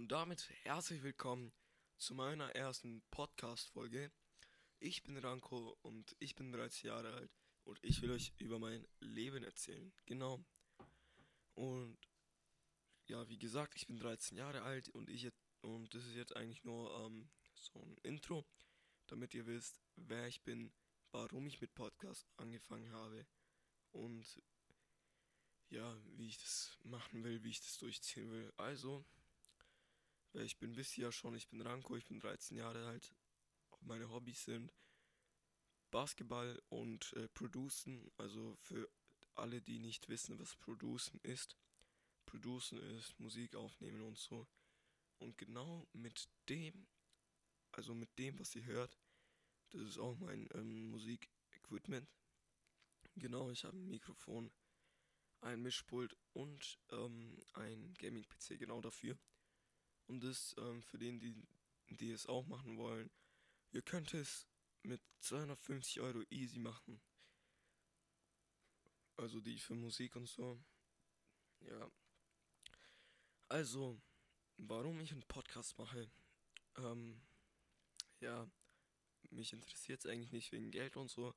Und damit herzlich willkommen zu meiner ersten Podcast-Folge. Ich bin Ranko und ich bin 13 Jahre alt und ich will euch über mein Leben erzählen. Genau. Und ja, wie gesagt, ich bin 13 Jahre alt und ich und das ist jetzt eigentlich nur ähm, so ein Intro, damit ihr wisst, wer ich bin, warum ich mit Podcast angefangen habe und ja, wie ich das machen will, wie ich das durchziehen will. Also, ich bin bisher schon, ich bin Ranko, ich bin 13 Jahre alt. Meine Hobbys sind Basketball und äh, Producen. Also für alle, die nicht wissen, was Producen ist. Producen ist Musik aufnehmen und so. Und genau mit dem, also mit dem, was ihr hört, das ist auch mein ähm, Musikequipment. Genau, ich habe ein Mikrofon, ein Mischpult und ähm, ein Gaming-PC genau dafür. Und das ähm, für den, die, die es auch machen wollen. Ihr könnt es mit 250 Euro easy machen. Also die für Musik und so. Ja. Also, warum ich einen Podcast mache. Ähm, ja, mich interessiert es eigentlich nicht wegen Geld und so.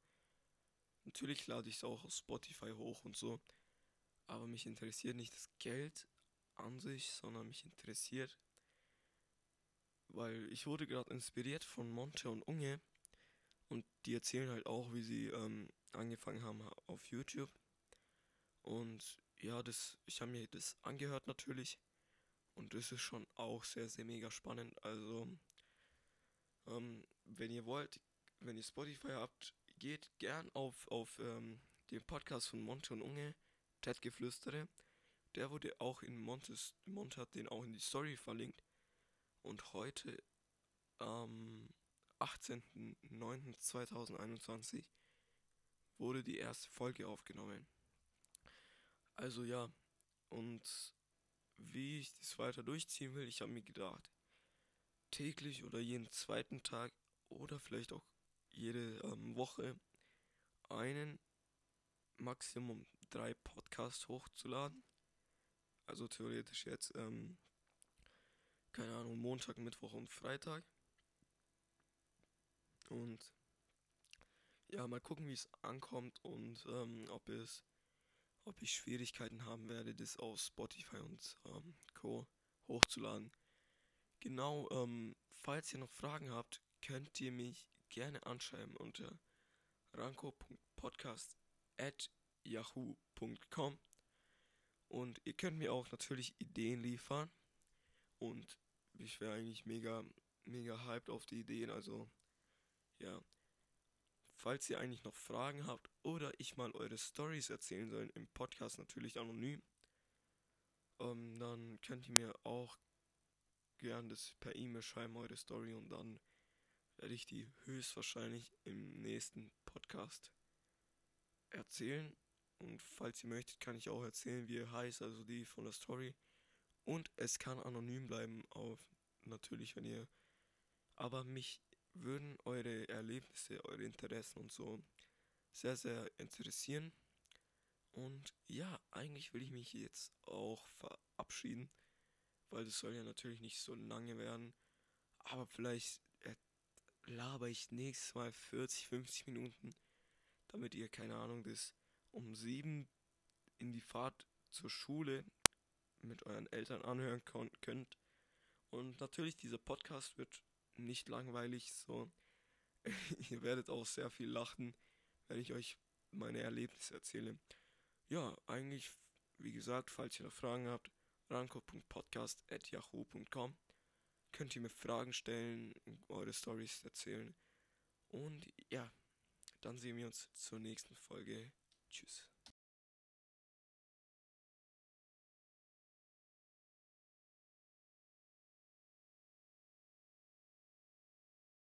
Natürlich lade ich es auch auf Spotify hoch und so. Aber mich interessiert nicht das Geld an sich, sondern mich interessiert, weil ich wurde gerade inspiriert von Monte und Unge und die erzählen halt auch, wie sie ähm, angefangen haben auf YouTube. Und ja, das, ich habe mir das angehört natürlich und das ist schon auch sehr, sehr mega spannend. Also, ähm, wenn ihr wollt, wenn ihr Spotify habt, geht gern auf, auf ähm, den Podcast von Monte und Unge Chatgeflüstere. Der wurde auch in Montes, Monte hat den auch in die Story verlinkt. Und heute, am 18.09.2021, wurde die erste Folge aufgenommen. Also ja, und wie ich das weiter durchziehen will, ich habe mir gedacht, täglich oder jeden zweiten Tag oder vielleicht auch jede ähm, Woche einen Maximum drei Podcasts hochzuladen. Also theoretisch jetzt, ähm, keine Ahnung, Montag, Mittwoch und Freitag. Und ja, mal gucken, wie es ankommt und ähm, ob es, ob ich Schwierigkeiten haben werde, das auf Spotify und ähm, Co. hochzuladen. Genau, ähm, falls ihr noch Fragen habt, könnt ihr mich gerne anschreiben unter ranko.podcast at yahoo.com. Und ihr könnt mir auch natürlich Ideen liefern. Und ich wäre eigentlich mega, mega hyped auf die Ideen. Also, ja. Falls ihr eigentlich noch Fragen habt oder ich mal eure Stories erzählen soll, im Podcast natürlich anonym, ähm, dann könnt ihr mir auch gern das per E-Mail schreiben, eure Story, und dann werde ich die höchstwahrscheinlich im nächsten Podcast erzählen. Und falls ihr möchtet, kann ich auch erzählen, wie er heißt, also die von der Story. Und es kann anonym bleiben, auf natürlich, wenn ihr. Aber mich würden eure Erlebnisse, eure Interessen und so sehr, sehr interessieren. Und ja, eigentlich will ich mich jetzt auch verabschieden, weil das soll ja natürlich nicht so lange werden. Aber vielleicht laber ich nächstes Mal 40, 50 Minuten, damit ihr, keine Ahnung, das um sieben in die Fahrt zur Schule mit euren Eltern anhören könnt. Und natürlich, dieser Podcast wird nicht langweilig, so. ihr werdet auch sehr viel lachen, wenn ich euch meine Erlebnisse erzähle. Ja, eigentlich, wie gesagt, falls ihr noch Fragen habt, ranko.podcast.yahoo.com könnt ihr mir Fragen stellen, eure Stories erzählen. Und ja, dann sehen wir uns zur nächsten Folge. Tschüss.